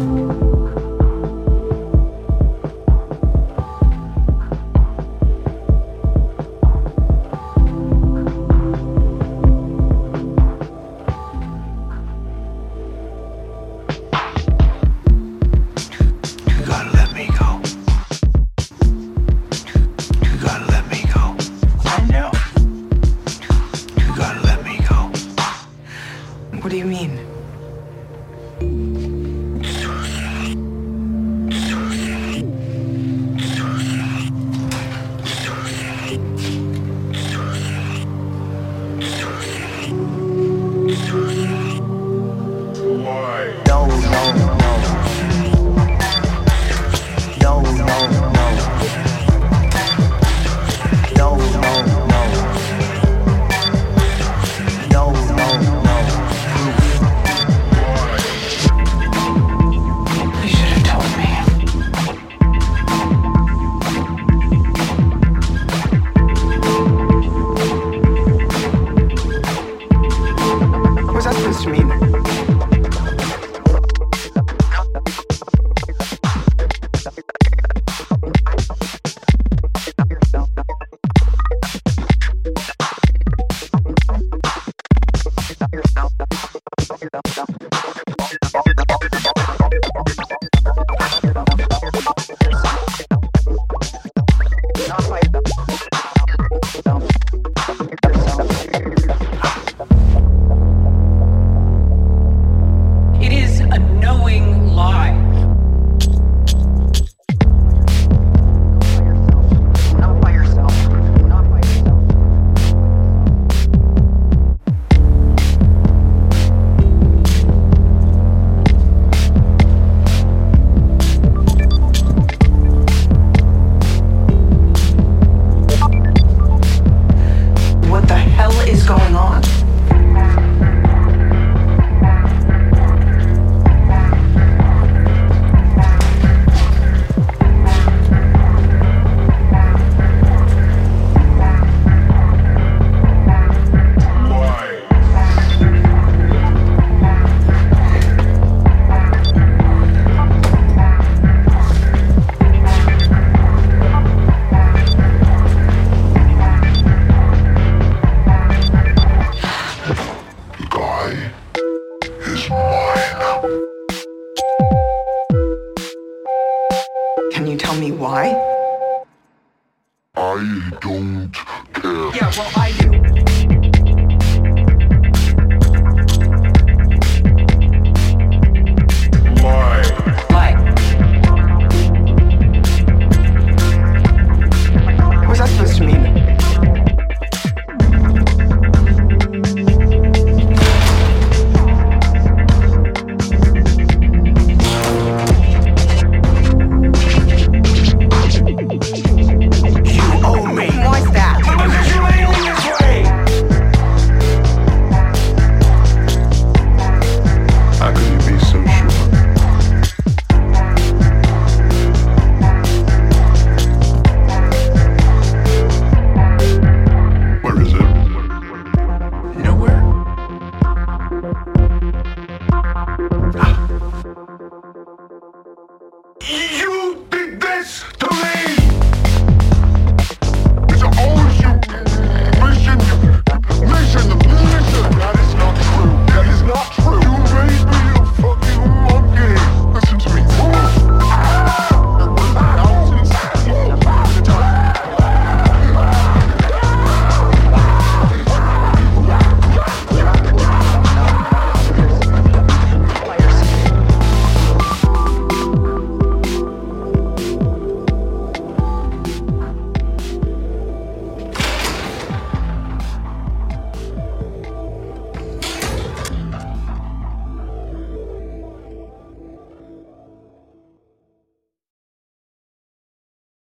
Thank you. Why? I don't care. Yeah, well, I do.